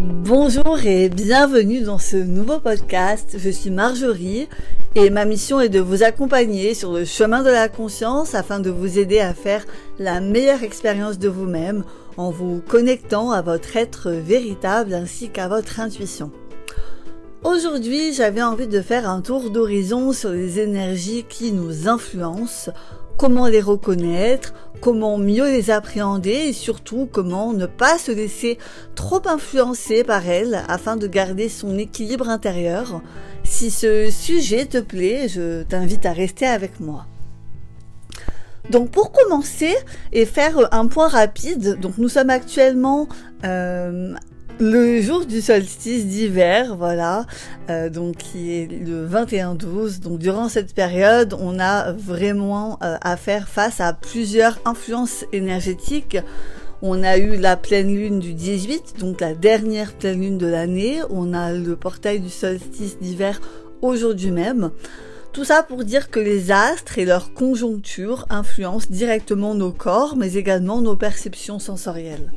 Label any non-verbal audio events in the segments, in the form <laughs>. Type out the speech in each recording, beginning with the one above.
Bonjour et bienvenue dans ce nouveau podcast. Je suis Marjorie et ma mission est de vous accompagner sur le chemin de la conscience afin de vous aider à faire la meilleure expérience de vous-même en vous connectant à votre être véritable ainsi qu'à votre intuition. Aujourd'hui, j'avais envie de faire un tour d'horizon sur les énergies qui nous influencent, comment les reconnaître, comment mieux les appréhender et surtout comment ne pas se laisser trop influencer par elles afin de garder son équilibre intérieur. Si ce sujet te plaît, je t'invite à rester avec moi. Donc pour commencer et faire un point rapide, donc nous sommes actuellement euh, le jour du solstice d'hiver, voilà, euh, donc qui est le 21-12. Donc durant cette période, on a vraiment euh, à faire face à plusieurs influences énergétiques. On a eu la pleine lune du 18, donc la dernière pleine lune de l'année. On a le portail du solstice d'hiver aujourd'hui même. Tout ça pour dire que les astres et leurs conjonctures influencent directement nos corps, mais également nos perceptions sensorielles.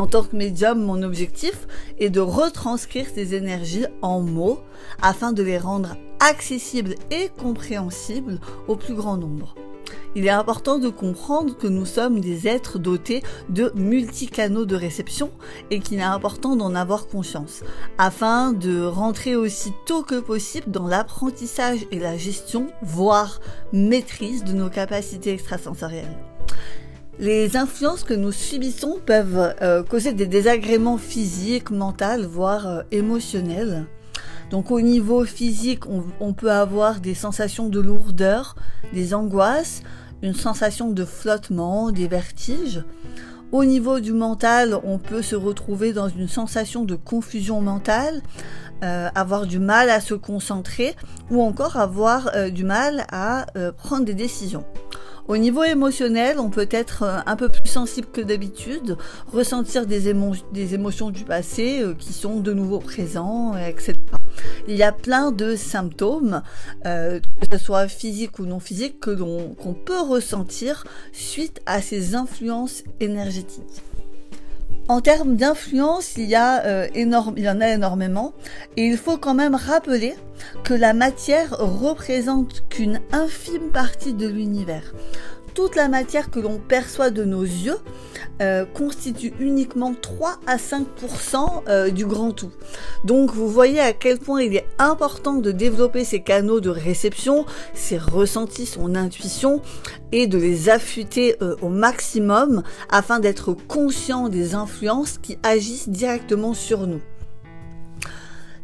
En tant que médium, mon objectif est de retranscrire ces énergies en mots afin de les rendre accessibles et compréhensibles au plus grand nombre. Il est important de comprendre que nous sommes des êtres dotés de multicanaux de réception et qu'il est important d'en avoir conscience afin de rentrer aussi tôt que possible dans l'apprentissage et la gestion, voire maîtrise de nos capacités extrasensorielles. Les influences que nous subissons peuvent euh, causer des désagréments physiques, mentaux, voire euh, émotionnels. Donc au niveau physique, on, peut avoir des sensations de lourdeur, des angoisses, une sensation de flottement, des vertiges. Au niveau du mental, on peut se retrouver dans une sensation de confusion mentale, euh, avoir du mal à se concentrer ou encore avoir du mal à prendre des décisions. Au niveau émotionnel, on peut être euh, un peu plus sensible que d'habitude, ressentir des, émotions du passé euh, qui sont de nouveau présents, etc. Il y a plein de symptômes, euh, que ce soit physique ou non physique, que qu'on peut ressentir suite à ces influences énergétiques. En termes d'influence, il, y a, euh, énorme, il y en a énormément. Et il faut quand même rappeler que la matière représente qu'une infime partie de l'univers toute la matière que l'on perçoit de nos yeux euh, constitue uniquement 3 à 5% euh, du grand tout. Donc vous voyez à quel point il est important de développer ces canaux de réception, ses ressentis, son intuition et de les affûter euh, au maximum afin d'être conscient des influences qui agissent directement sur nous.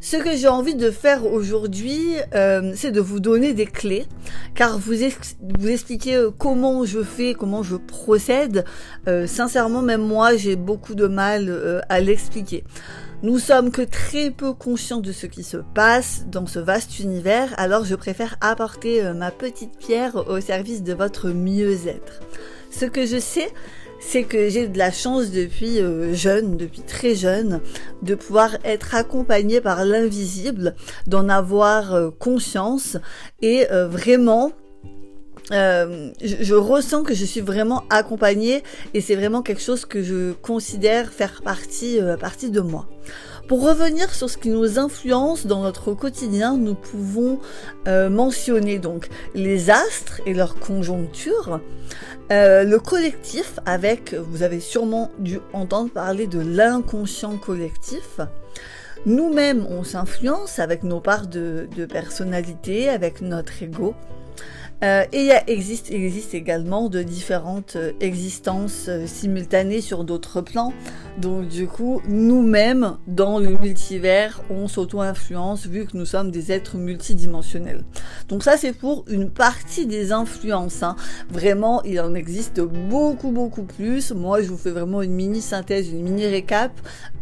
Ce que j'ai envie de faire aujourd'hui, euh, c'est de vous donner des clés, car vous, expliquer euh, comment je fais, comment je procède. Euh, sincèrement, même moi, j'ai beaucoup de mal à l'expliquer. Nous sommes que très peu conscients de ce qui se passe dans ce vaste univers, alors je préfère apporter ma petite pierre au service de votre mieux-être. Ce que je sais, c'est que j'ai de la chance depuis euh, jeune, depuis très jeune, de pouvoir être accompagnée par l'invisible, d'en avoir euh, conscience et euh, vraiment je, ressens que je suis vraiment accompagnée et c'est vraiment quelque chose que je considère faire partie, partie de moi. Pour revenir sur ce qui nous influence dans notre quotidien, nous pouvons euh, mentionner donc les astres et leur conjoncture, euh, le collectif avec, vous avez sûrement dû entendre parler de l'inconscient collectif. Nous-mêmes, on s'influence avec nos parts de, de personnalité, avec notre ego. Euh, et il existe, existe également de différentes euh, existences euh, simultanées sur d'autres plans. Donc du coup, nous-mêmes, dans le multivers, on s'auto-influence vu que nous sommes des êtres multidimensionnels. Donc ça, c'est pour une partie des influences. Hein. Vraiment, il en existe beaucoup, beaucoup plus. Moi, je vous fais vraiment une mini-synthèse, une mini-récap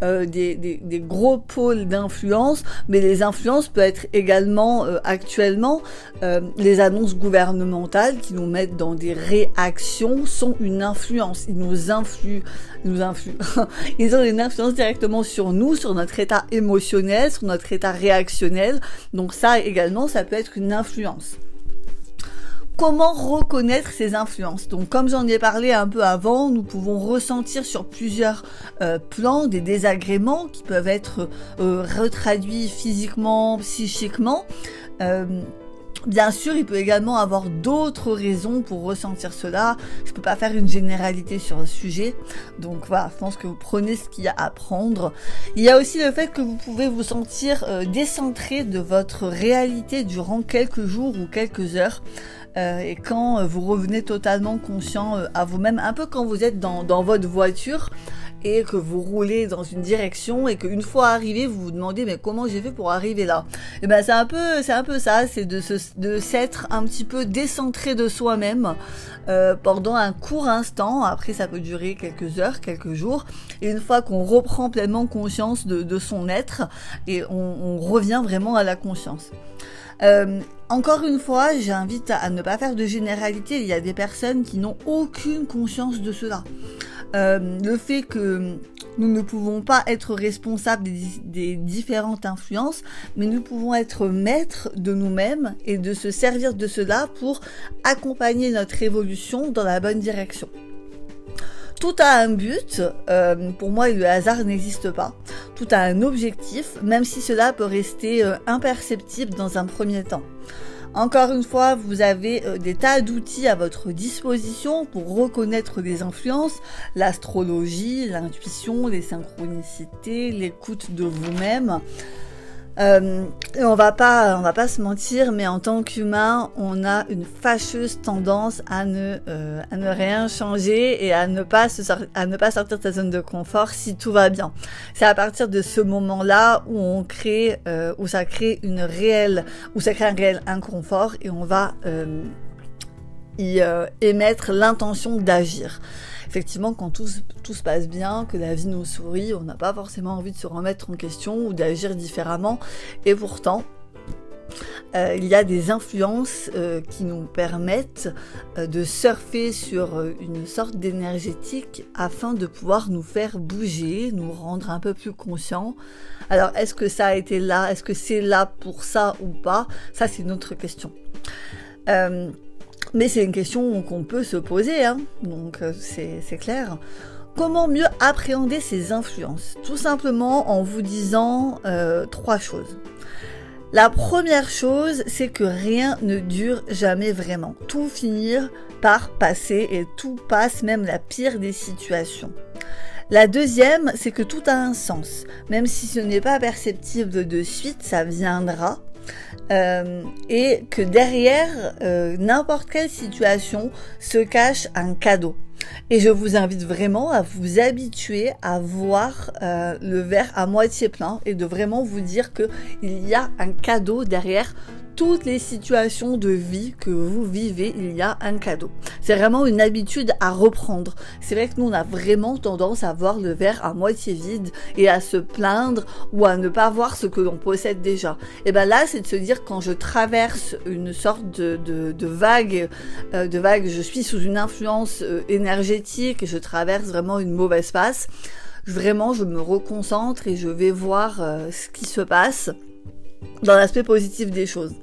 des, des, des, gros pôles d'influence. Mais les influences peuvent être également, actuellement, les annonces gouvernementales gouvernementales qui nous mettent dans des réactions sont une influence. Ils nous influent, nous influent. <laughs> Ils ont une influence directement sur nous, sur notre état émotionnel, sur notre état réactionnel. Donc ça également, ça peut être une influence. Comment reconnaître ces influences? Donc comme j'en ai parlé un peu avant, nous pouvons ressentir sur plusieurs euh, plans des désagréments qui peuvent être euh, retraduits physiquement, psychiquement. Euh, Bien sûr, il peut également avoir d'autres raisons pour ressentir cela. Je peux pas faire une généralité sur un sujet. Donc voilà, je pense que vous prenez ce qu'il y a à prendre. Il y a aussi le fait que vous pouvez vous sentir décentré de votre réalité durant quelques jours ou quelques heures. Euh, et quand euh, vous revenez totalement conscient euh, à vous-même, un peu quand vous êtes dans, dans, votre voiture et que vous roulez dans une direction et qu'une fois arrivé, vous vous demandez mais comment j'ai fait pour arriver là? Et eh ben c'est un peu c'est un peu ça, c'est de se, de s'être un petit peu décentré de soi-même euh, pendant un court instant. Après ça peut durer quelques heures, quelques jours. Et une fois qu'on reprend pleinement conscience de, de son être et on, on revient vraiment à la conscience. Euh, encore une fois, j'invite à, ne pas faire de généralité. Il y a des personnes qui n'ont aucune conscience de cela. Euh, le fait que nous ne pouvons pas être responsables des, différentes influences, mais nous pouvons être maîtres de nous-mêmes et de se servir de cela pour accompagner notre évolution dans la bonne direction. Tout a un but. Euh, pour moi, le hasard n'existe pas. Tout a un objectif, même si cela peut rester euh, imperceptible dans un premier temps. Encore une fois, vous avez euh, des tas d'outils à votre disposition pour reconnaître des influences, l'astrologie, l'intuition, les synchronicités, l'écoute de vous-même. Euh, on va pas, on va pas se mentir, mais en tant qu'humain, on a une fâcheuse tendance à ne, euh, à ne rien changer et à ne pas se à ne pas sortir de sa zone de confort si tout va bien. C'est à partir de ce moment-là où on crée, euh, où ça crée une réelle, où ça crée un réel inconfort et on va euh, y euh, émettre l'intention d'agir effectivement, quand tout, se passe bien, que la vie nous sourit, on n'a pas forcément envie de se remettre en question ou d'agir différemment. Et pourtant, euh, il y a des influences euh, qui nous permettent euh, de surfer sur une sorte d'énergétique afin de pouvoir nous faire bouger, nous rendre un peu plus conscients. Alors, est-ce que ça a été là? Est-ce que c'est là pour ça ou pas? Ça, c'est une autre question. Mais c'est une question qu'on peut se poser, hein. donc euh, c'est clair. Comment mieux appréhender ces influences? Tout simplement en vous disant euh, trois choses. La première chose, c'est que rien ne dure jamais vraiment. Tout finir par passer et tout passe, même la pire des situations. La deuxième, c'est que tout a un sens. Même si ce n'est pas perceptible de suite, ça viendra. Euh, et que derrière euh, n'importe quelle situation se cache un cadeau. Et je vous invite vraiment à vous habituer à voir euh, le verre à moitié plein et de vraiment vous dire que il y a un cadeau derrière toutes les situations de vie que vous vivez, il y a un cadeau. C'est vraiment une habitude à reprendre. C'est vrai que nous, on a vraiment tendance à voir le verre à moitié vide et à se plaindre ou à ne pas voir ce que l'on possède déjà. Et ben là, c'est de se dire quand je traverse une sorte de, de, de vague, euh, de vague, je suis sous une influence euh, énergétique et je traverse vraiment une mauvaise passe. Vraiment, je me reconcentre et je vais voir euh, ce qui se passe dans l'aspect positif des choses.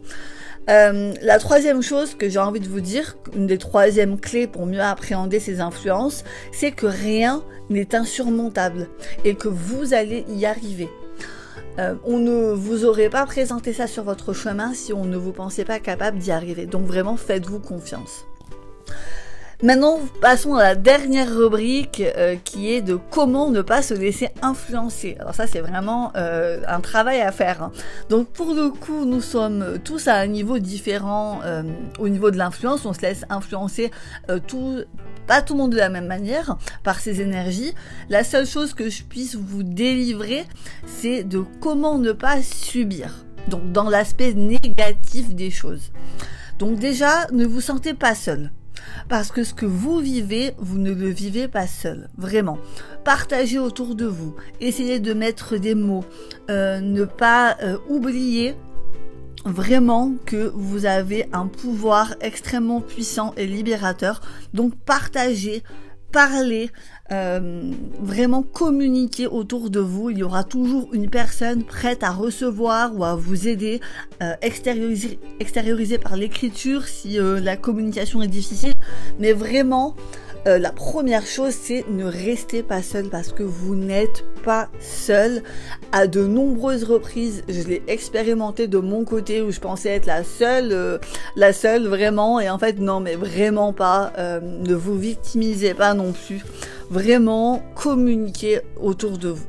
Euh, la troisième chose que j'ai envie de vous dire, une des troisièmes clés pour mieux appréhender ces influences, c'est que rien n'est insurmontable et que vous allez y arriver. Euh, on ne vous aurait pas présenté ça sur votre chemin si on ne vous pensait pas capable d'y arriver. Donc vraiment, faites-vous confiance. Maintenant, passons à la dernière rubrique euh, qui est de comment ne pas se laisser influencer. Alors ça, c'est vraiment euh, un travail à faire. Hein. Donc pour le coup, nous sommes tous à un niveau différent euh, au niveau de l'influence. On se laisse influencer euh, tout, pas tout le monde de la même manière par ces énergies. La seule chose que je puisse vous délivrer, c'est de comment ne pas subir. Donc dans l'aspect négatif des choses. Donc déjà, ne vous sentez pas seul. Parce que ce que vous vivez, vous ne le vivez pas seul, vraiment. Partagez autour de vous, essayez de mettre des mots, euh, ne pas euh, oublier vraiment que vous avez un pouvoir extrêmement puissant et libérateur. Donc partagez parler, euh, vraiment communiquer autour de vous. Il y aura toujours une personne prête à recevoir ou à vous aider, euh, extérioriser, par l'écriture si euh, la communication est difficile. Mais vraiment, euh, la première chose, c'est ne restez pas seul parce que vous n'êtes pas seul. À de nombreuses reprises, je l'ai expérimenté de mon côté où je pensais être la seule, euh, la seule vraiment. Et en fait, non, mais vraiment pas. Euh, ne vous victimisez pas non plus. Vraiment, communiquez autour de vous.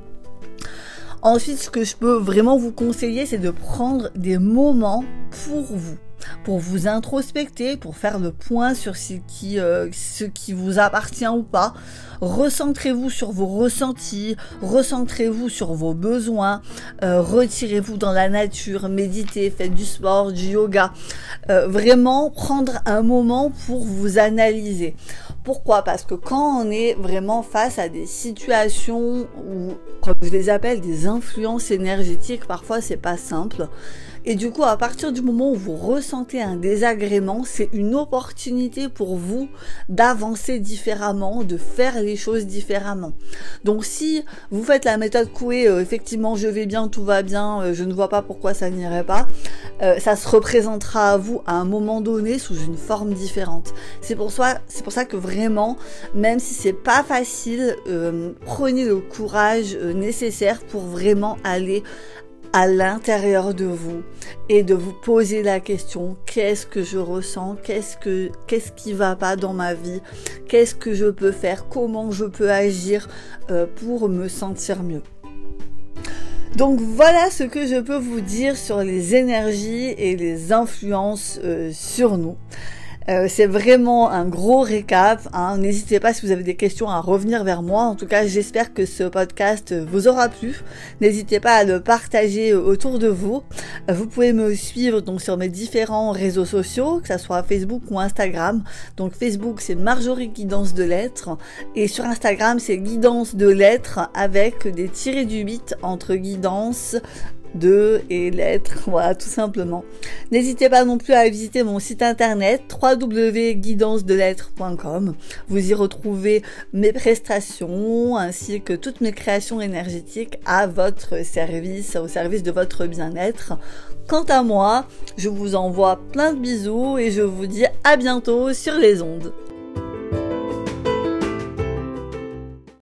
Ensuite, ce que je peux vraiment vous conseiller, c'est de prendre des moments pour vous pour vous introspecter, pour faire le point sur ce qui, euh, ce qui vous appartient ou pas. Recentrez-vous sur vos ressentis, recentrez-vous sur vos besoins, euh, retirez-vous dans la nature, méditez, faites du sport, du yoga. Euh, vraiment prendre un moment pour vous analyser. Pourquoi? Parce que quand on est vraiment face à des situations où, comme je les appelle, des influences énergétiques, parfois c'est pas simple. Et du coup, à partir du moment où vous ressentez un désagrément, c'est une opportunité pour vous d'avancer différemment, de faire les choses différemment. Donc si vous faites la méthode Coué, euh, effectivement je vais bien, tout va bien, euh, je ne vois pas pourquoi ça n'irait pas, euh, ça se représentera à vous à un moment donné sous une forme différente. C'est pour ça, c'est pour ça que vraiment, même si c'est pas facile, prenez le courage nécessaire pour vraiment aller à l'intérieur de vous et de vous poser la question qu'est-ce que je ressens? Qu'est-ce que qu'est-ce qui va pas dans ma vie? Qu'est-ce que je peux faire? Comment je peux agir euh, pour me sentir mieux? Donc voilà ce que je peux vous dire sur les énergies et les influences euh, sur nous. Euh, c'est vraiment un gros récap. Hein. N'hésitez pas si vous avez des questions à revenir vers moi. En tout cas, j'espère que ce podcast vous aura plu. N'hésitez pas à le partager autour de vous. Euh, vous pouvez me suivre donc sur mes différents réseaux sociaux, que ce soit Facebook ou Instagram. Donc Facebook, c'est Marjorie Guidance de Lettres. Et sur Instagram, c'est Guidance de Lettres avec des tirés du 8 entre guidance de et lettres, voilà tout simplement. N'hésitez pas non plus à visiter mon site internet www.guidancedelettres.com. Vous y retrouvez mes prestations ainsi que toutes mes créations énergétiques à votre service, au service de votre bien-être. Quant à moi, je vous envoie plein de bisous et je vous dis à bientôt sur les ondes.